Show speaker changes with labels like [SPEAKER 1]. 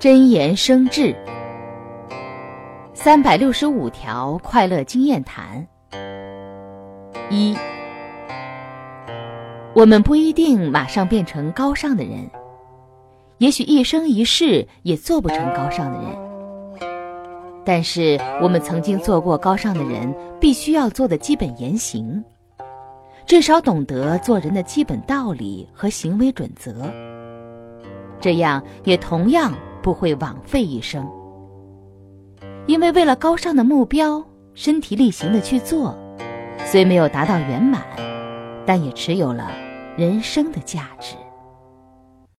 [SPEAKER 1] 真言生智，三百六十五条快乐经验谈。一，我们不一定马上变成高尚的人，也许一生一世也做不成高尚的人。但是，我们曾经做过高尚的人必须要做的基本言行，至少懂得做人的基本道理和行为准则。这样也同样。不会枉费一生，因为为了高尚的目标，身体力行的去做，虽没有达到圆满，但也持有了人生的价值。